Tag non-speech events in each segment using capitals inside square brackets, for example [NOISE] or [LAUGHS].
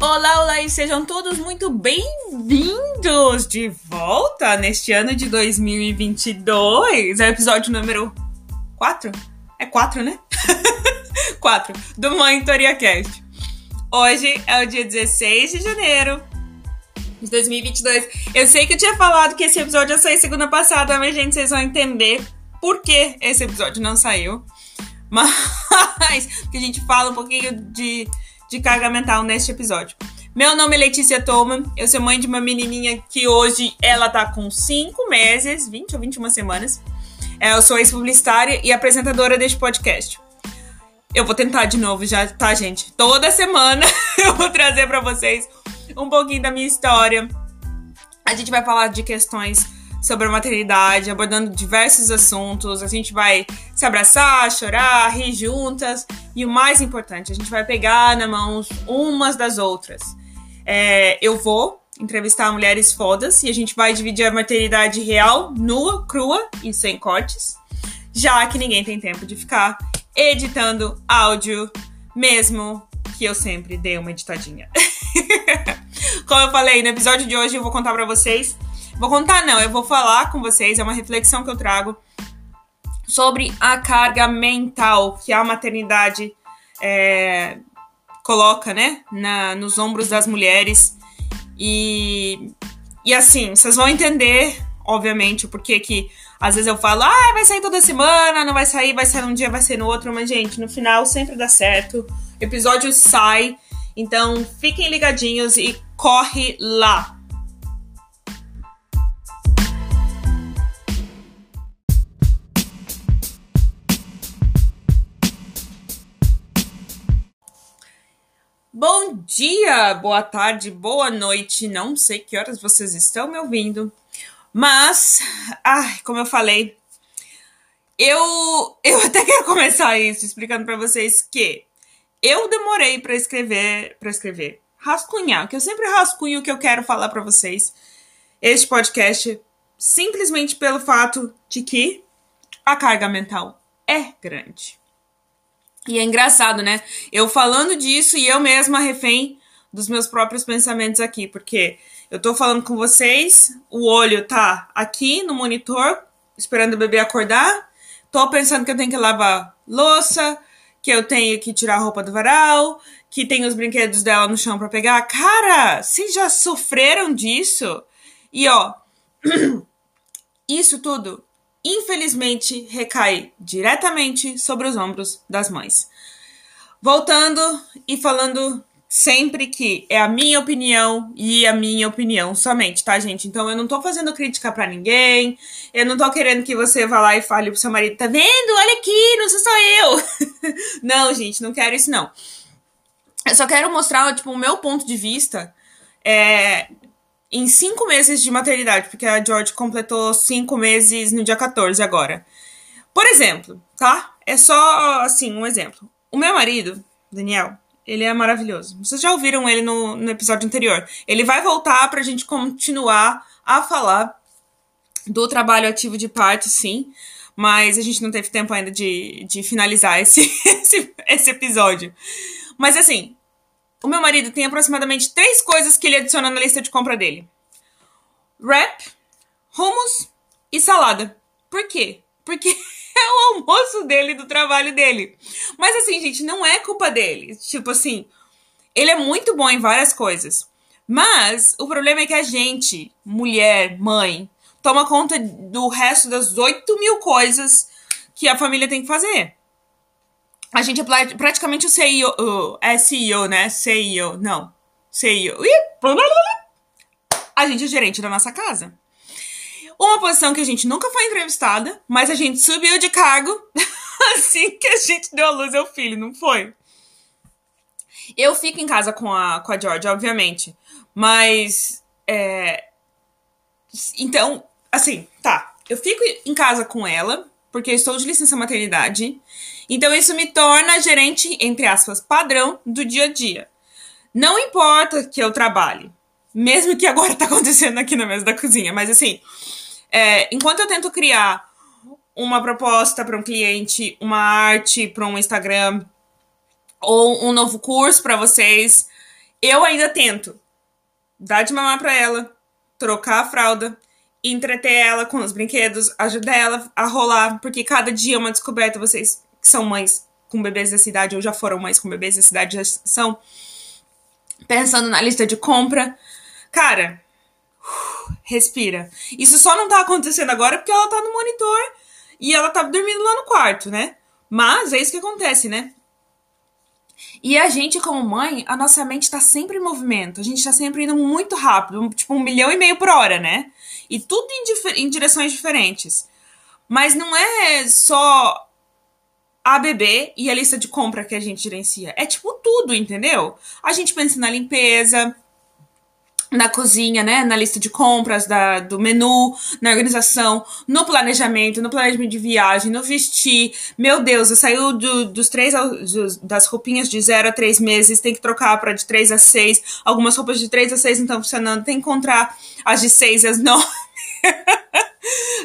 Olá, olá e sejam todos muito bem-vindos de volta neste ano de 2022. É o episódio número 4? É 4, né? [LAUGHS] 4 do Monitoria Cast. Hoje é o dia 16 de janeiro de 2022. Eu sei que eu tinha falado que esse episódio ia sair segunda passada, mas gente, vocês vão entender por que esse episódio não saiu. [LAUGHS] Mas que a gente fala um pouquinho de, de carga mental neste episódio. Meu nome é Letícia Toma, eu sou mãe de uma menininha que hoje ela tá com 5 meses, 20 ou 21 semanas. É, eu sou ex-publicitária e apresentadora deste podcast. Eu vou tentar de novo já, tá, gente? Toda semana [LAUGHS] eu vou trazer para vocês um pouquinho da minha história. A gente vai falar de questões sobre a maternidade, abordando diversos assuntos. A gente vai se abraçar, chorar, rir juntas. E o mais importante, a gente vai pegar na mão umas das outras. É, eu vou entrevistar mulheres fodas e a gente vai dividir a maternidade real, nua, crua e sem cortes, já que ninguém tem tempo de ficar editando áudio, mesmo que eu sempre dê uma editadinha. [LAUGHS] Como eu falei, no episódio de hoje eu vou contar para vocês Vou contar, não, eu vou falar com vocês, é uma reflexão que eu trago sobre a carga mental que a maternidade é, coloca, né, na, nos ombros das mulheres. E, e assim, vocês vão entender, obviamente, o porquê que às vezes eu falo, ah, vai sair toda semana, não vai sair, vai sair um dia, vai ser no outro, mas, gente, no final sempre dá certo. Episódio sai. Então, fiquem ligadinhos e corre lá Bom dia, boa tarde, boa noite. Não sei que horas vocês estão me ouvindo, mas, ai, como eu falei, eu eu [LAUGHS] até quero começar isso explicando para vocês que eu demorei para escrever, para escrever, rascunhar, que eu sempre rascunho o que eu quero falar para vocês. Este podcast simplesmente pelo fato de que a carga mental é grande. E é engraçado, né? Eu falando disso e eu mesma refém dos meus próprios pensamentos aqui, porque eu tô falando com vocês, o olho tá aqui no monitor, esperando o bebê acordar, tô pensando que eu tenho que lavar louça, que eu tenho que tirar a roupa do varal, que tem os brinquedos dela no chão para pegar. Cara, vocês já sofreram disso? E ó, [CLEARS THROAT] isso tudo infelizmente recai diretamente sobre os ombros das mães. Voltando e falando sempre que é a minha opinião e a minha opinião somente, tá, gente? Então eu não tô fazendo crítica para ninguém, eu não tô querendo que você vá lá e fale pro seu marido, tá vendo? Olha aqui, não sou só eu. [LAUGHS] não, gente, não quero isso não. Eu só quero mostrar, tipo, o meu ponto de vista é, em cinco meses de maternidade, porque a George completou cinco meses no dia 14 agora. Por exemplo, tá? É só, assim, um exemplo. O meu marido, Daniel, ele é maravilhoso. Vocês já ouviram ele no, no episódio anterior. Ele vai voltar pra gente continuar a falar do trabalho ativo de parto, sim. Mas a gente não teve tempo ainda de, de finalizar esse, [LAUGHS] esse, esse episódio. Mas assim, o meu marido tem aproximadamente três coisas que ele adiciona na lista de compra dele: wrap, hummus e salada. Por quê? Porque [LAUGHS] é o almoço dele do trabalho dele. Mas assim, gente, não é culpa dele. Tipo assim, ele é muito bom em várias coisas. Mas o problema é que a gente, mulher, mãe, toma conta do resto das 8 mil coisas que a família tem que fazer a gente é praticamente o CEO, o, CEO, né? CEO, não. CEO. A gente é gerente da nossa casa. Uma posição que a gente nunca foi entrevistada, mas a gente subiu de cargo [LAUGHS] assim que a gente deu a luz ao filho, não foi? Eu fico em casa com a, com a George, obviamente. Mas. É... Então, assim, tá. Eu fico em casa com ela, porque eu estou de licença maternidade. Então isso me torna gerente, entre aspas, padrão do dia a dia. Não importa que eu trabalhe, mesmo que agora tá [LAUGHS] acontecendo aqui na mesa da cozinha, mas assim, é, enquanto eu tento criar uma proposta para um cliente, uma arte para um Instagram ou um novo curso para vocês, Eu ainda tento dar de mamar pra ela, trocar a fralda, entreter ela com os brinquedos, ajudar ela a rolar, porque cada dia é uma descoberta. Vocês que são mães com bebês da cidade ou já foram mães com bebês da cidade já são pensando na lista de compra. Cara, respira. Isso só não tá acontecendo agora porque ela tá no monitor e ela tá dormindo lá no quarto, né? Mas é isso que acontece, né? E a gente, como mãe, a nossa mente tá sempre em movimento. A gente tá sempre indo muito rápido, tipo um milhão e meio por hora, né? E tudo em, em direções diferentes. Mas não é só a bebê e a lista de compra que a gente gerencia. É tipo tudo, entendeu? A gente pensa na limpeza, na cozinha, né? Na lista de compras da, do menu, na organização, no planejamento, no planejamento de viagem, no vestir. Meu Deus, eu saiu do, dos três das roupinhas de zero a três meses, tem que trocar para de três a seis. Algumas roupas de três a seis não estão funcionando, tem que encontrar as de seis as [LAUGHS] nove.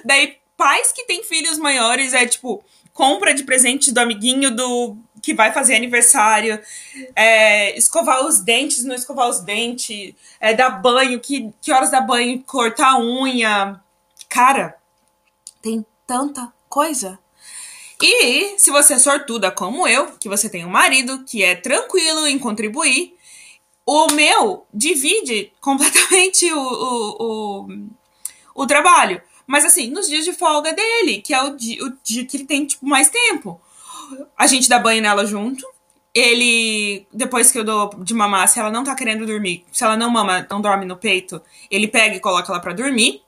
Daí, pais que têm filhos maiores é tipo compra de presente do amiguinho do que vai fazer aniversário, é, escovar os dentes, não escovar os dentes, é, dar banho, que, que horas dar banho, cortar a unha. Cara, tem tanta coisa. E se você é sortuda como eu, que você tem um marido que é tranquilo em contribuir, o meu divide completamente o, o, o, o trabalho. Mas assim, nos dias de folga dele, que é o dia, o dia que ele tem tipo, mais tempo. A gente dá banho nela junto. Ele, depois que eu dou de mamar, se ela não tá querendo dormir, se ela não mama, não dorme no peito, ele pega e coloca ela para dormir.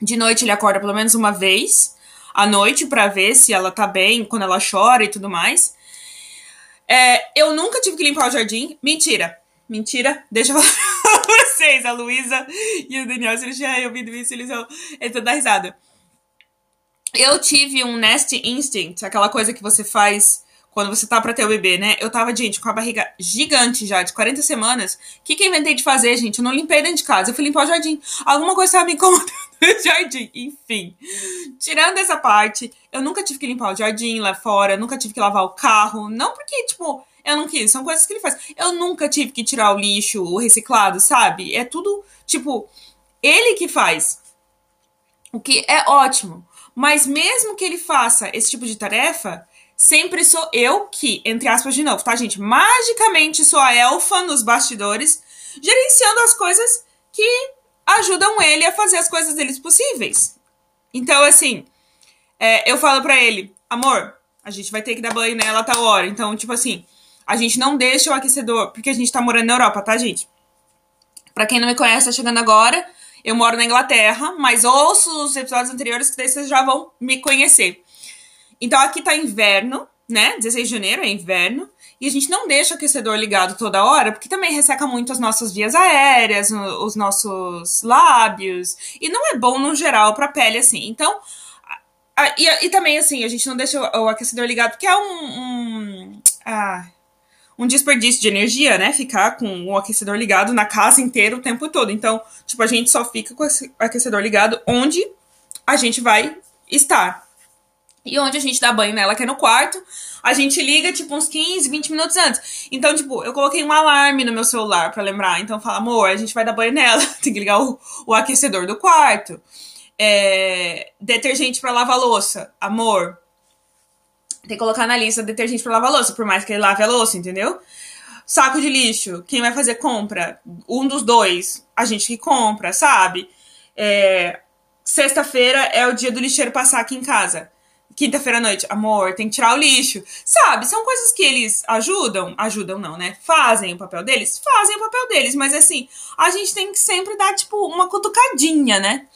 De noite ele acorda pelo menos uma vez à noite para ver se ela tá bem, quando ela chora e tudo mais. É, eu nunca tive que limpar o jardim. Mentira. Mentira. Deixa eu [LAUGHS] falar pra vocês. A Luísa e o Daniel, eles tiverem ouvido isso, eles vão dar risada. Eu tive um nest instinct, aquela coisa que você faz quando você tá pra ter o bebê, né? Eu tava, gente, com a barriga gigante já, de 40 semanas. O que que eu inventei de fazer, gente? Eu não limpei dentro de casa, eu fui limpar o jardim. Alguma coisa tava me incomodando [LAUGHS] no jardim. Enfim. Tirando essa parte, eu nunca tive que limpar o jardim lá fora, nunca tive que lavar o carro. Não porque, tipo, eu não quis, são coisas que ele faz. Eu nunca tive que tirar o lixo, o reciclado, sabe? É tudo, tipo, ele que faz. O que é ótimo. Mas mesmo que ele faça esse tipo de tarefa, sempre sou eu que, entre aspas de novo, tá, gente? Magicamente sou a elfa nos bastidores, gerenciando as coisas que ajudam ele a fazer as coisas deles possíveis. Então, assim, é, eu falo para ele, amor, a gente vai ter que dar banho nela a tal hora. Então, tipo assim, a gente não deixa o aquecedor, porque a gente tá morando na Europa, tá, gente? Pra quem não me conhece, tá chegando agora, eu moro na Inglaterra, mas ouço os episódios anteriores que daí vocês já vão me conhecer. Então aqui tá inverno, né? 16 de janeiro é inverno. E a gente não deixa o aquecedor ligado toda hora, porque também resseca muito as nossas vias aéreas, os nossos lábios. E não é bom no geral pra pele assim. Então. e, e, também, assim, a gente não deixa o, o aquecedor ligado, porque é um. um ah, um desperdício de energia, né? Ficar com o aquecedor ligado na casa inteira o tempo todo. Então, tipo, a gente só fica com o aquecedor ligado onde a gente vai estar. E onde a gente dá banho nela, que é no quarto, a gente liga, tipo, uns 15, 20 minutos antes. Então, tipo, eu coloquei um alarme no meu celular para lembrar. Então, fala, amor, a gente vai dar banho nela. [LAUGHS] Tem que ligar o, o aquecedor do quarto. É, detergente para lavar louça. Amor, tem que colocar na lista detergente pra lavar louça, por mais que ele lave a louça, entendeu? Saco de lixo, quem vai fazer compra? Um dos dois, a gente que compra, sabe? É, Sexta-feira é o dia do lixeiro passar aqui em casa. Quinta-feira à noite, amor, tem que tirar o lixo. Sabe? São coisas que eles ajudam. Ajudam, não, né? Fazem o papel deles? Fazem o papel deles, mas assim, a gente tem que sempre dar, tipo, uma cutucadinha, né?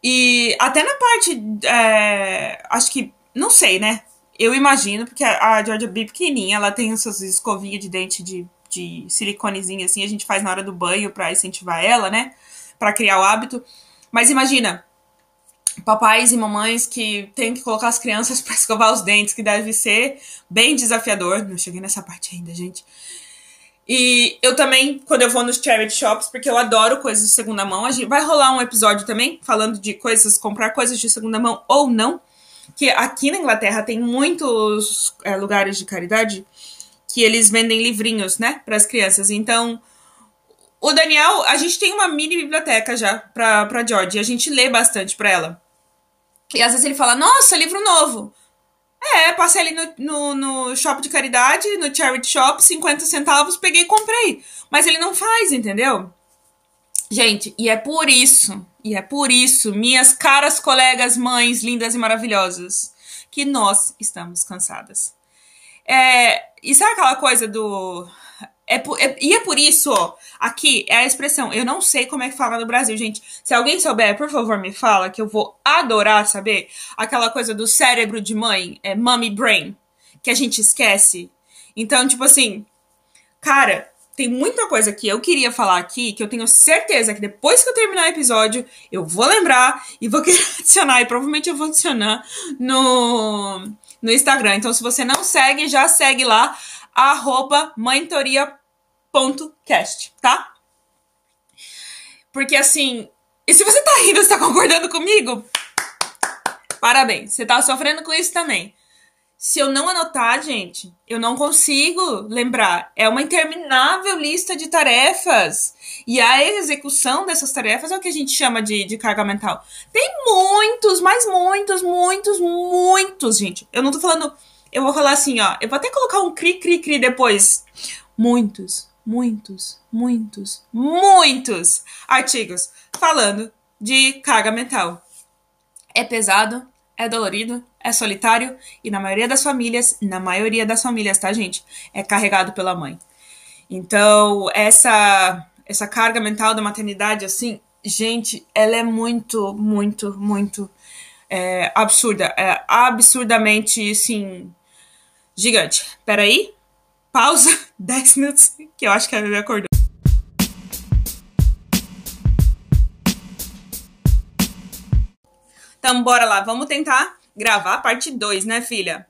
E até na parte. É, acho que. Não sei, né? Eu imagino, porque a Georgia B pequenininha, ela tem essas escovinhas de dente de, de siliconezinho assim, a gente faz na hora do banho para incentivar ela, né? Para criar o hábito. Mas imagina, papais e mamães que têm que colocar as crianças [LAUGHS] para escovar os dentes, que deve ser bem desafiador. Não cheguei nessa parte ainda, gente. E eu também, quando eu vou nos charity shops, porque eu adoro coisas de segunda mão, a gente vai rolar um episódio também falando de coisas, comprar coisas de segunda mão ou não que aqui na Inglaterra tem muitos é, lugares de caridade que eles vendem livrinhos, né, para as crianças. Então, o Daniel, a gente tem uma mini biblioteca já pra, pra George, e a gente lê bastante pra ela. E às vezes ele fala, nossa, livro novo. É, passei ali no, no, no shopping de caridade, no charity shop, 50 centavos, peguei e comprei. Mas ele não faz, entendeu? Gente, e é por isso, e é por isso, minhas caras colegas, mães lindas e maravilhosas, que nós estamos cansadas. É, e sabe aquela coisa do. É, é, e é por isso, ó, aqui é a expressão. Eu não sei como é que fala no Brasil, gente. Se alguém souber, por favor, me fala, que eu vou adorar saber. Aquela coisa do cérebro de mãe, é mommy brain, que a gente esquece. Então, tipo assim, cara, tem muita coisa que eu queria falar aqui que eu tenho certeza que depois que eu terminar o episódio eu vou lembrar e vou [LAUGHS] querer adicionar e provavelmente eu vou adicionar no, no Instagram. Então, se você não segue, já segue lá, arroba mentoria.cast, tá? Porque assim, e se você tá rindo, você tá concordando comigo? Parabéns, você tá sofrendo com isso também. Se eu não anotar, gente, eu não consigo lembrar. É uma interminável lista de tarefas. E a execução dessas tarefas é o que a gente chama de, de carga mental. Tem muitos, mas muitos, muitos, muitos, gente. Eu não tô falando. Eu vou falar assim, ó. Eu vou até colocar um cri, cri, cri depois. Muitos, muitos, muitos, muitos artigos falando de carga mental. É pesado, é dolorido, é solitário e na maioria das famílias, na maioria das famílias, tá, gente? É carregado pela mãe. Então, essa essa carga mental da maternidade, assim, gente, ela é muito, muito, muito é, absurda. É absurdamente, assim, gigante. Peraí, pausa, [LAUGHS] 10 minutos, que eu acho que a bebê acordou. Então, bora lá, vamos tentar gravar a parte 2, né, filha?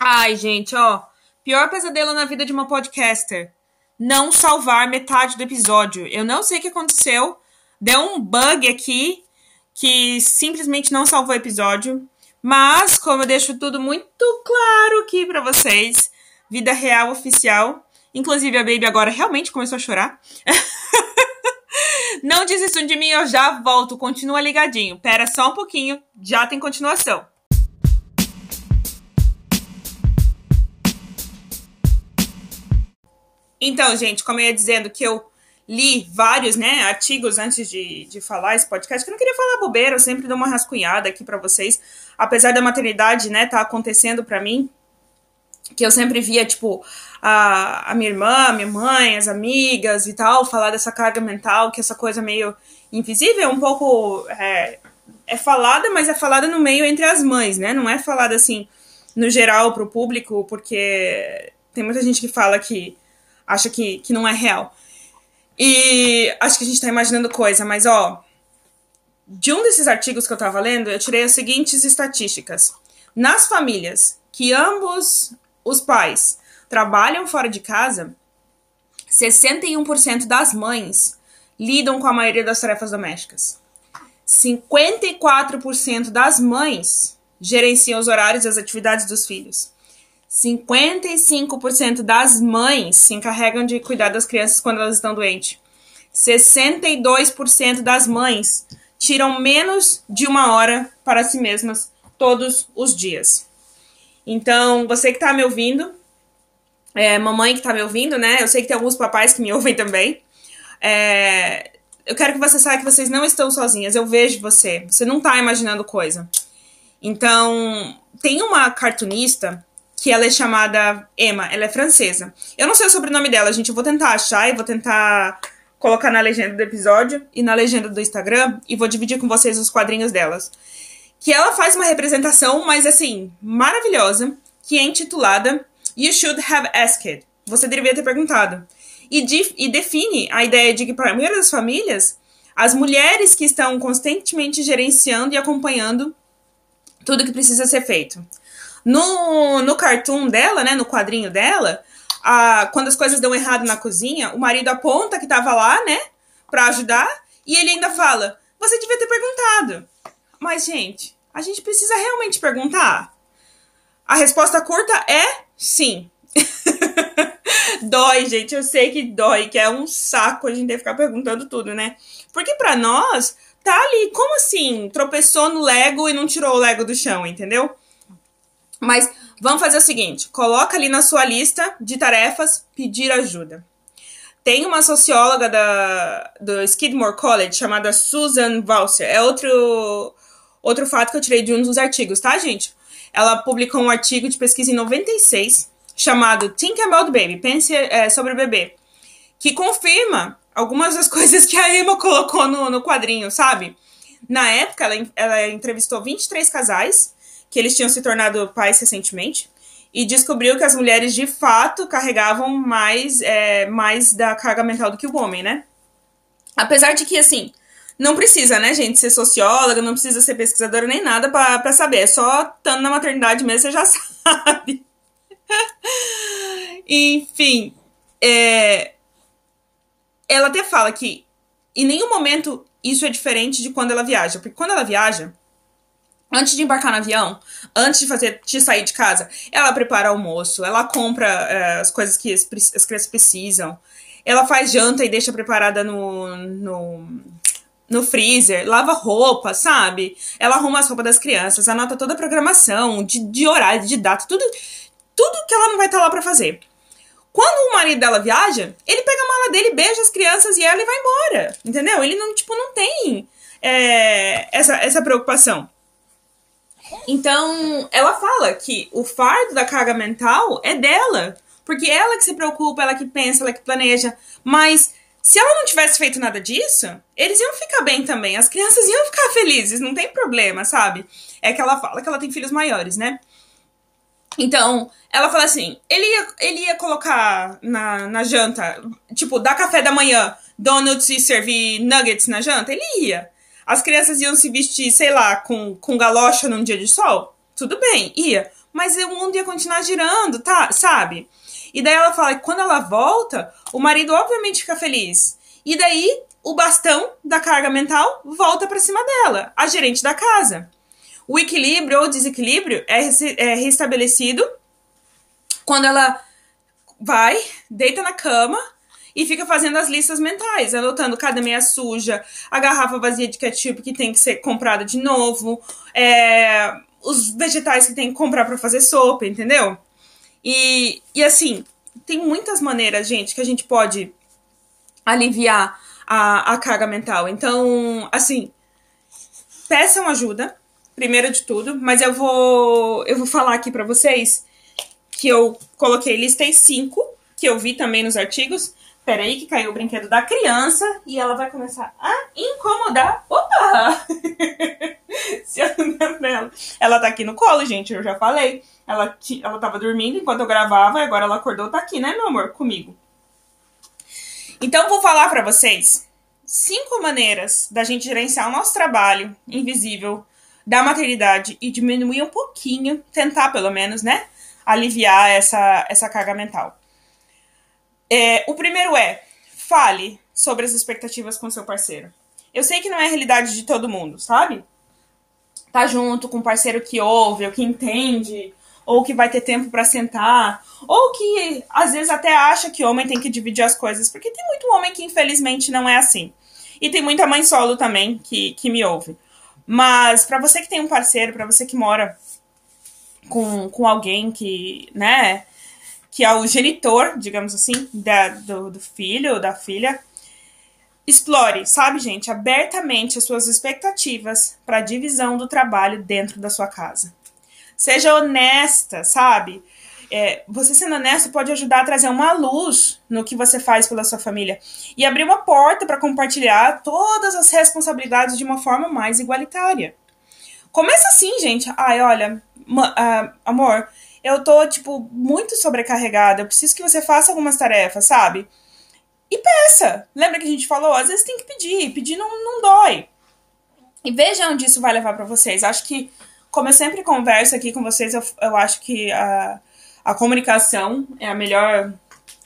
Ai, gente, ó. Pior pesadelo na vida de uma podcaster. Não salvar metade do episódio. Eu não sei o que aconteceu. Deu um bug aqui que simplesmente não salvou o episódio. Mas, como eu deixo tudo muito claro aqui para vocês, vida real oficial, Inclusive, a Baby agora realmente começou a chorar. [LAUGHS] Não desistam de mim, eu já volto. Continua ligadinho. Pera só um pouquinho, já tem continuação. Então, gente, como eu ia dizendo que eu li vários né, artigos antes de, de falar esse podcast, que eu não queria falar bobeira, eu sempre dou uma rascunhada aqui para vocês. Apesar da maternidade, né, tá acontecendo para mim, que eu sempre via, tipo, a, a minha irmã, minha mãe, as amigas e tal, falar dessa carga mental, que essa coisa meio invisível, um pouco é, é falada, mas é falada no meio entre as mães, né? Não é falada assim, no geral, pro público, porque tem muita gente que fala que acha que, que não é real. E acho que a gente tá imaginando coisa, mas ó, de um desses artigos que eu tava lendo, eu tirei as seguintes estatísticas. Nas famílias que ambos os pais trabalham fora de casa, 61% das mães lidam com a maioria das tarefas domésticas. 54% das mães gerenciam os horários e as atividades dos filhos. 55% das mães se encarregam de cuidar das crianças quando elas estão doentes. 62% das mães tiram menos de uma hora para si mesmas todos os dias. Então, você que está me ouvindo, é, mamãe que está me ouvindo, né? Eu sei que tem alguns papais que me [LAUGHS] ouvem também. É, eu quero que você saiba que vocês não estão sozinhas. Eu vejo você. Você não está imaginando coisa. Então, tem uma cartunista que ela é chamada Emma, ela é francesa. Eu não sei o sobrenome dela, gente. Eu vou tentar achar e vou tentar colocar na legenda do episódio e na legenda do Instagram e vou dividir com vocês os quadrinhos delas que ela faz uma representação, mas assim, maravilhosa, que é intitulada You Should Have Asked. Você deveria ter perguntado. E, e define a ideia de que, para a maioria das famílias, as mulheres que estão constantemente gerenciando e acompanhando tudo que precisa ser feito. No, no cartoon dela, né, no quadrinho dela, a, quando as coisas dão errado na cozinha, o marido aponta que estava lá, né, para ajudar, e ele ainda fala: você devia ter perguntado. Mas, gente, a gente precisa realmente perguntar? A resposta curta é sim. [LAUGHS] dói, gente. Eu sei que dói, que é um saco a gente ter que ficar perguntando tudo, né? Porque para nós, tá ali, como assim? Tropeçou no Lego e não tirou o Lego do chão, entendeu? Mas vamos fazer o seguinte: coloca ali na sua lista de tarefas pedir ajuda. Tem uma socióloga da, do Skidmore College chamada Susan Valser. É outro, outro fato que eu tirei de um dos artigos, tá, gente? Ela publicou um artigo de pesquisa em 96 chamado Think About Baby, Pense é, sobre o bebê, que confirma algumas das [LAUGHS] coisas que a Emma colocou no, no quadrinho, sabe? Na época, ela, ela entrevistou 23 casais, que eles tinham se tornado pais recentemente, e descobriu que as mulheres de fato carregavam mais, é, mais da carga mental do que o homem, né? Apesar de que, assim, não precisa, né, gente, ser socióloga, não precisa ser pesquisadora nem nada para saber. É só estando na maternidade mesmo, você já [LAUGHS] sabe. Enfim, é, ela até fala que em nenhum momento isso é diferente de quando ela viaja. Porque quando ela viaja, antes de embarcar no avião, antes de fazer de sair de casa, ela prepara almoço, ela compra é, as coisas que as, as, crianças precisam, ela faz janta e deixa preparada no, no, no freezer, lava roupa, sabe? Ela arruma as roupas das crianças, anota toda a programação, de, de horário, de data, tudo, tudo que ela não vai estar lá para fazer. Quando o marido dela viaja, ele pega a mala dele, beija as crianças e ela e vai embora. Entendeu? Ele não, tipo, não tem é, essa, essa preocupação. Então, ela fala que o fardo da carga mental é dela. Porque ela que se preocupa, ela que pensa, ela que planeja. Mas se ela não tivesse feito nada disso, eles iam ficar bem também. As crianças iam ficar felizes, não tem problema, sabe? É que ela fala que ela tem filhos maiores, né? Então, ela fala assim: ele ia, ele ia colocar na, na janta, tipo, dar café da manhã, donuts e servir nuggets na janta? Ele ia. As crianças iam se vestir, sei lá, com, com galocha num dia de sol? Tudo bem, ia. Mas o mundo ia continuar girando, tá? Sabe? E daí ela fala que quando ela volta, o marido obviamente fica feliz. E daí o bastão da carga mental volta para cima dela, a gerente da casa. O equilíbrio ou desequilíbrio é, é restabelecido quando ela vai, deita na cama e fica fazendo as listas mentais, anotando cada meia suja, a garrafa vazia de ketchup que tem que ser comprada de novo, é, os vegetais que tem que comprar para fazer sopa, entendeu? E, e assim, tem muitas maneiras, gente, que a gente pode aliviar a, a carga mental. Então, assim, peçam ajuda, primeiro de tudo, mas eu vou eu vou falar aqui para vocês que eu coloquei, listei cinco, que eu vi também nos artigos, Peraí que caiu o brinquedo da criança e ela vai começar a incomodar. Opa! [LAUGHS] Se eu lembro ela. Ela tá aqui no colo, gente, eu já falei. Ela, ela tava dormindo enquanto eu gravava e agora ela acordou, tá aqui, né, meu amor? Comigo. Então, vou falar para vocês cinco maneiras da gente gerenciar o nosso trabalho invisível da maternidade e diminuir um pouquinho, tentar pelo menos, né, aliviar essa, essa carga mental. É, o primeiro é fale sobre as expectativas com seu parceiro. Eu sei que não é a realidade de todo mundo, sabe? Tá junto com um parceiro que ouve, ou que entende, ou que vai ter tempo para sentar, ou que às vezes até acha que homem tem que dividir as coisas, porque tem muito homem que infelizmente não é assim. E tem muita mãe solo também que, que me ouve. Mas para você que tem um parceiro, para você que mora com, com alguém que, né, que é o genitor, digamos assim, da, do, do filho ou da filha, explore, sabe, gente, abertamente as suas expectativas para a divisão do trabalho dentro da sua casa. Seja honesta, sabe? É, você sendo honesto pode ajudar a trazer uma luz no que você faz pela sua família e abrir uma porta para compartilhar todas as responsabilidades de uma forma mais igualitária. Começa assim, gente. Ai, olha, uh, amor, eu tô, tipo, muito sobrecarregada, eu preciso que você faça algumas tarefas, sabe? E peça. Lembra que a gente falou? Às vezes tem que pedir, pedir não, não dói. E veja onde isso vai levar para vocês. Acho que, como eu sempre converso aqui com vocês, eu, eu acho que a, a comunicação é a melhor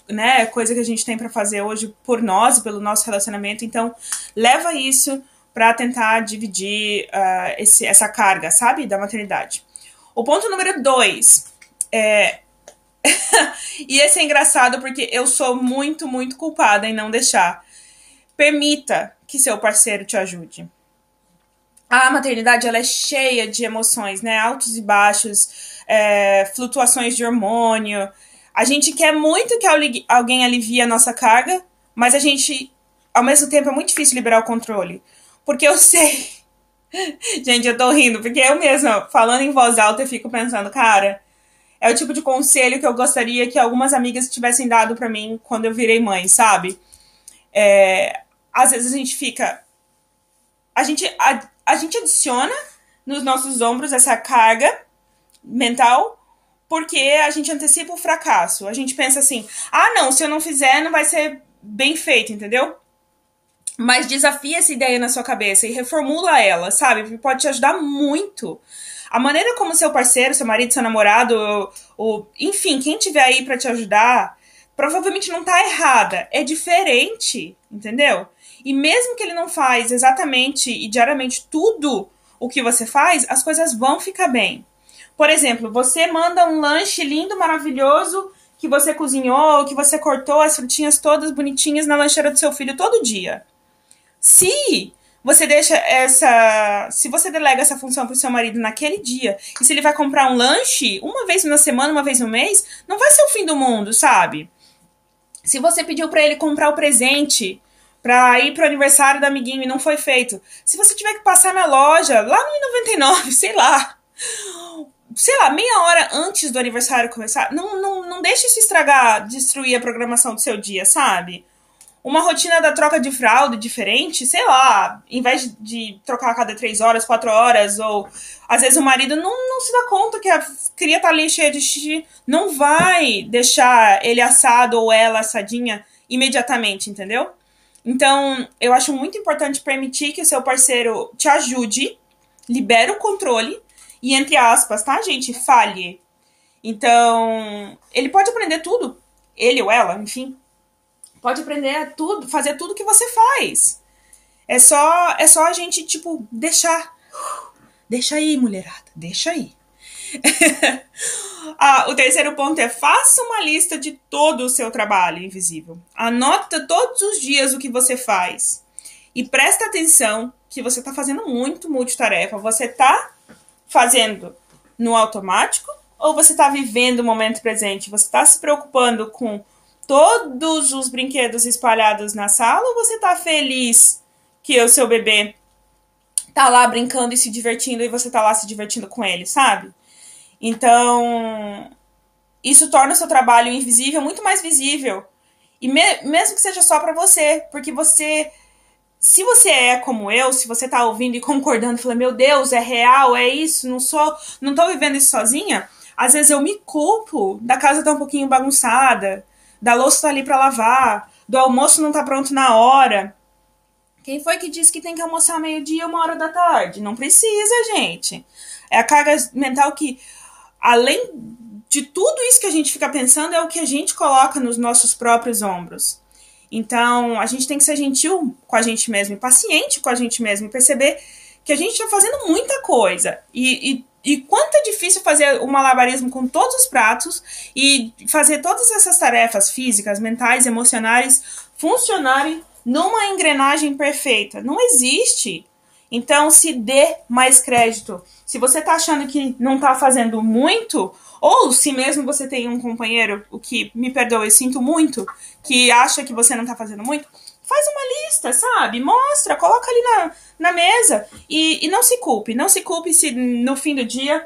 né, coisa que a gente tem para fazer hoje por nós pelo nosso relacionamento. Então, leva isso para tentar dividir uh, esse, essa carga, sabe, da maternidade. O ponto número dois é. [LAUGHS] e esse é engraçado porque eu sou muito, muito culpada em não deixar. Permita que seu parceiro te ajude. A maternidade ela é cheia de emoções, né? Altos e baixos, é, flutuações de hormônio. A gente quer muito que alguém alivie a nossa carga, mas a gente, ao mesmo tempo, é muito difícil liberar o controle. Porque eu [LAUGHS] sei. Gente, eu tô rindo, porque eu mesma, falando em voz alta, eu fico pensando, cara, é o tipo de conselho que eu gostaria que algumas amigas tivessem dado para mim quando eu virei mãe, sabe? É, às vezes a gente fica. A gente, a, a gente adiciona nos nossos ombros essa carga mental porque a gente antecipa o fracasso. A gente pensa assim: ah, não, se eu não fizer, não vai ser bem feito, entendeu? Mas desafia essa ideia na sua cabeça e reformula ela, sabe? Pode te ajudar muito. A maneira como seu parceiro, seu marido, seu namorado, ou enfim, quem tiver aí para te ajudar, provavelmente não tá errada. É diferente, entendeu? E mesmo que ele não faz exatamente e diariamente tudo o que você faz, as coisas vão ficar bem. Por exemplo, você manda um lanche lindo, maravilhoso, que você cozinhou, que você cortou as frutinhas todas bonitinhas na lancheira do seu filho todo dia. Se você deixa essa. Se você delega essa função pro seu marido naquele dia, e se ele vai comprar um lanche uma vez na semana, uma vez no mês, não vai ser o fim do mundo, sabe? Se você pediu para ele comprar o presente pra ir pro aniversário do amiguinho e não foi feito, se você tiver que passar na loja, lá no 99, [LAUGHS] sei lá, sei lá, meia hora antes do aniversário começar, não, não, não deixe isso estragar, destruir a programação do seu dia, sabe? Uma rotina da troca de fralda diferente, sei lá, em vez de trocar a cada três horas, quatro horas, ou às vezes o marido não, não se dá conta que a cria tá ali cheia de xixi, não vai deixar ele assado ou ela assadinha imediatamente, entendeu? Então, eu acho muito importante permitir que o seu parceiro te ajude, libere o controle e, entre aspas, tá, gente? Falhe. Então, ele pode aprender tudo, ele ou ela, enfim, Pode aprender a tudo, fazer tudo que você faz. É só, é só a gente, tipo, deixar. Deixa aí, mulherada, deixa aí. [LAUGHS] ah, o terceiro ponto é faça uma lista de todo o seu trabalho invisível. Anota todos os dias o que você faz. E presta atenção que você está fazendo muito multitarefa. Você está fazendo no automático ou você está vivendo o momento presente? Você está se preocupando com todos os brinquedos espalhados na sala ou você tá feliz que o seu bebê tá lá brincando e se divertindo e você tá lá se divertindo com ele, sabe? Então, isso torna o seu trabalho invisível muito mais visível. E me mesmo que seja só para você, porque você se você é como eu, se você tá ouvindo e concordando, falando, meu Deus, é real, é isso, não sou, não tô vivendo isso sozinha, às vezes eu me culpo da casa tá um pouquinho bagunçada, da louça tá ali para lavar, do almoço não tá pronto na hora. Quem foi que disse que tem que almoçar meio-dia, uma hora da tarde? Não precisa, gente. É a carga mental que, além de tudo isso que a gente fica pensando, é o que a gente coloca nos nossos próprios ombros. Então, a gente tem que ser gentil com a gente mesmo, e paciente com a gente mesmo, e perceber que a gente está fazendo muita coisa. E, e e quanto é difícil fazer o malabarismo com todos os pratos e fazer todas essas tarefas físicas, mentais, emocionais funcionarem numa engrenagem perfeita. Não existe. Então, se dê mais crédito. Se você está achando que não está fazendo muito, ou se mesmo você tem um companheiro, o que me perdoe, sinto muito, que acha que você não está fazendo muito, faz uma lista, sabe? Mostra, coloca ali na, na mesa. E, e não se culpe. Não se culpe se no fim do dia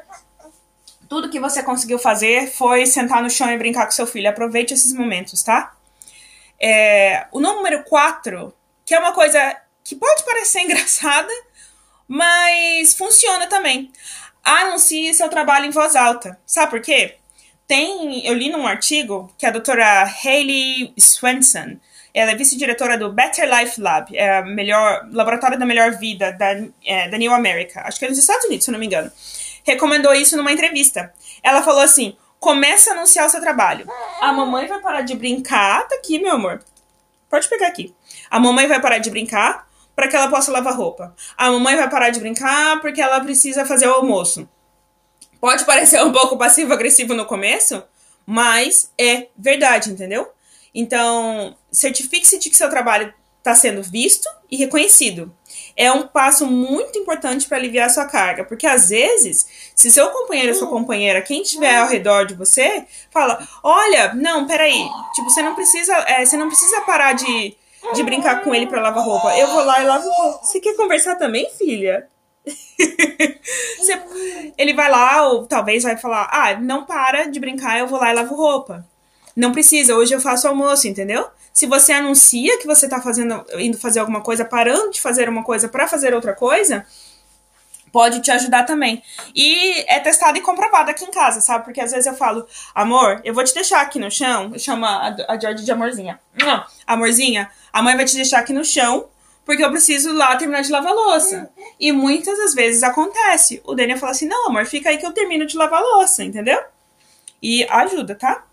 tudo que você conseguiu fazer foi sentar no chão e brincar com seu filho. Aproveite esses momentos, tá? É, o número 4, que é uma coisa que pode parecer [LAUGHS] engraçada, mas funciona também. Anuncie seu trabalho em voz alta. Sabe por quê? Tem, eu li num artigo que a doutora Hayley Swenson, ela é vice-diretora do Better Life Lab, é a melhor, laboratório da melhor vida da, é, da New America, acho que é nos Estados Unidos, se não me engano. Recomendou isso numa entrevista. Ela falou assim: começa a anunciar o seu trabalho. A mamãe vai parar de brincar. Tá aqui, meu amor. Pode pegar aqui. A mamãe vai parar de brincar, para que ela possa lavar roupa. A mamãe vai parar de brincar porque ela precisa fazer o almoço. Pode parecer um pouco passivo-agressivo no começo, mas é verdade, entendeu? Então, certifique-se de que seu trabalho está sendo visto e reconhecido. É um passo muito importante para aliviar a sua carga, porque às vezes, se seu companheiro ou sua companheira, quem estiver ao redor de você, fala: "Olha, não, peraí, tipo, você não precisa, é, você não precisa parar de, de brincar com ele para lavar roupa. Eu vou lá e lavo roupa. Você quer conversar também, filha?" [LAUGHS] você, ele vai lá, ou talvez vai falar: Ah, não para de brincar, eu vou lá e lavo roupa. Não precisa, hoje eu faço almoço, entendeu? Se você anuncia que você tá fazendo, indo fazer alguma coisa, parando de fazer uma coisa para fazer outra coisa, pode te ajudar também. E é testado e comprovado aqui em casa, sabe? Porque às vezes eu falo, amor, eu vou te deixar aqui no chão. Eu chamo a, a George de amorzinha. Não, amorzinha, a mãe vai te deixar aqui no chão porque eu preciso lá terminar de lavar louça. E muitas das vezes acontece. O Daniel fala assim: não, amor, fica aí que eu termino de lavar louça, entendeu? E ajuda, tá?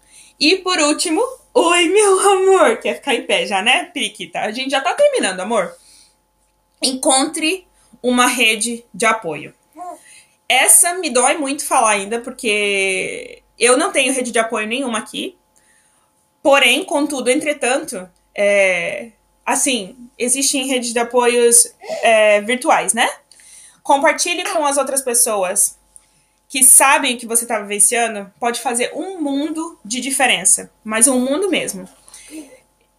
E por último, oi, meu amor. Quer ficar em pé já, né, Periquita? A gente já tá terminando, amor. Encontre uma rede de apoio. Essa me dói muito falar ainda, porque eu não tenho rede de apoio nenhuma aqui. Porém, contudo, entretanto, é, assim, existem redes de apoios é, virtuais, né? Compartilhe com as outras pessoas que sabem que você está vivenciando, pode fazer um mundo de diferença, mas um mundo mesmo.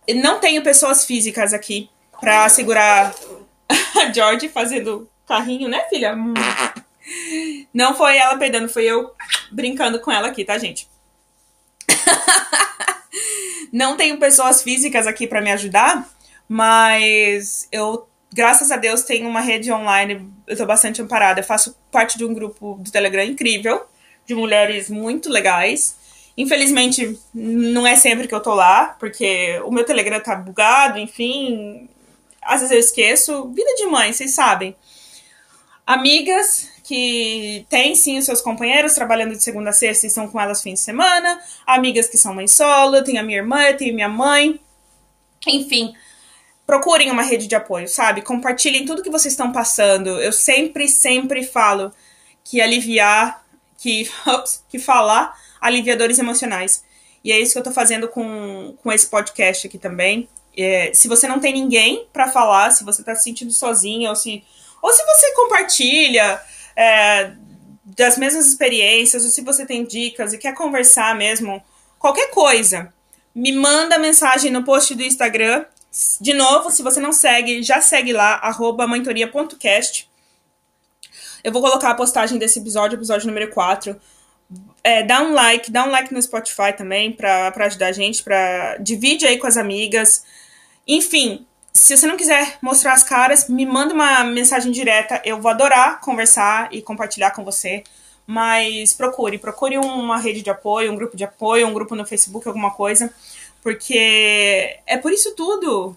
Não tenho pessoas físicas aqui para segurar a George fazendo carrinho, né, filha? Não foi ela perdendo, foi eu brincando com ela aqui, tá, gente? [LAUGHS] Não tenho pessoas físicas aqui para me ajudar, mas eu, graças a Deus, tenho uma rede online, eu tô bastante amparada. Eu faço parte de um grupo do Telegram incrível, de mulheres muito legais. Infelizmente, não é sempre que eu tô lá, porque o meu Telegram tá bugado, enfim. Às vezes eu esqueço. Vida de mãe, vocês sabem. Amigas que têm sim os seus companheiros trabalhando de segunda a sexta e estão com elas fim de semana. Amigas que são mãe solo, eu tenho a minha irmã, eu tenho minha mãe. Enfim, procurem uma rede de apoio, sabe? Compartilhem tudo que vocês estão passando. Eu sempre, sempre falo que aliviar, que, [LAUGHS] que falar aliviadores emocionais. E é isso que eu tô fazendo com, com esse podcast aqui também. É, se você não tem ninguém para falar, se você tá se sentindo sozinha, ou se, ou se você compartilha é, das mesmas experiências, ou se você tem dicas e quer conversar mesmo, qualquer coisa, me manda mensagem no post do Instagram de novo, se você não segue, já segue lá, arroba mentoria.cast. Eu vou colocar a postagem desse episódio, episódio número 4. É, dá um like, dá um like no Spotify também pra, pra ajudar a gente, pra... Divide aí com as amigas. Enfim, se você não quiser mostrar as caras, me manda uma mensagem direta. Eu vou adorar conversar e compartilhar com você. Mas procure, procure uma rede de apoio, um grupo de apoio, um grupo no Facebook, alguma coisa porque é por isso tudo,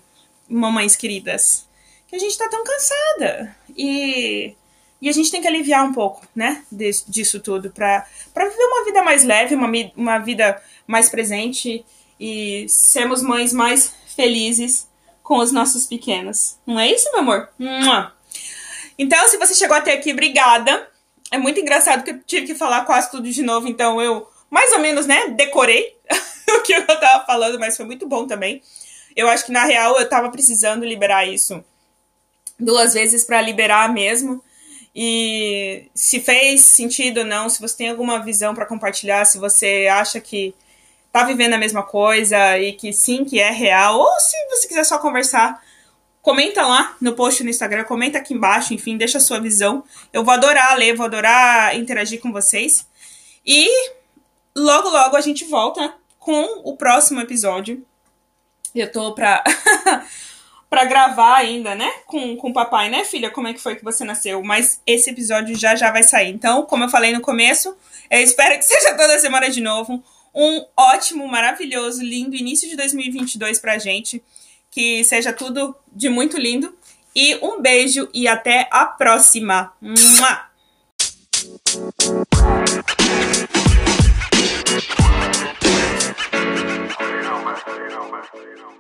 mamães queridas, que a gente tá tão cansada. E, e a gente tem que aliviar um pouco, né, disso tudo, pra, pra viver uma vida mais leve, uma, uma vida mais presente e sermos mães mais felizes com os nossos pequenos. Não é isso, meu amor? Então, se você chegou até aqui, obrigada. É muito engraçado que eu tive que falar quase tudo de novo, então eu mais ou menos, né, decorei [LAUGHS] o [LAUGHS] que eu tava falando, mas foi muito bom também. Eu acho que na real eu tava precisando liberar isso duas vezes para liberar mesmo. E se fez sentido ou não, se você tem alguma visão para compartilhar, se você acha que tá vivendo a mesma coisa e que sim, que é real, ou se você quiser só conversar, comenta lá no post no Instagram, comenta aqui embaixo, enfim, deixa a sua visão. Eu vou adorar ler, vou adorar interagir com vocês. E logo, logo a gente volta com o próximo episódio. Eu tô pra, [LAUGHS] pra gravar ainda, né? Com, com o papai, né, filha? Como é que foi que você nasceu? Mas esse episódio já já vai sair. Então, como eu falei no começo, eu espero que [LAUGHS] seja toda semana de novo. Um ótimo, maravilhoso, lindo início de 2022 pra gente. Que seja tudo de muito lindo. E um beijo e até a próxima. Mua! You. know,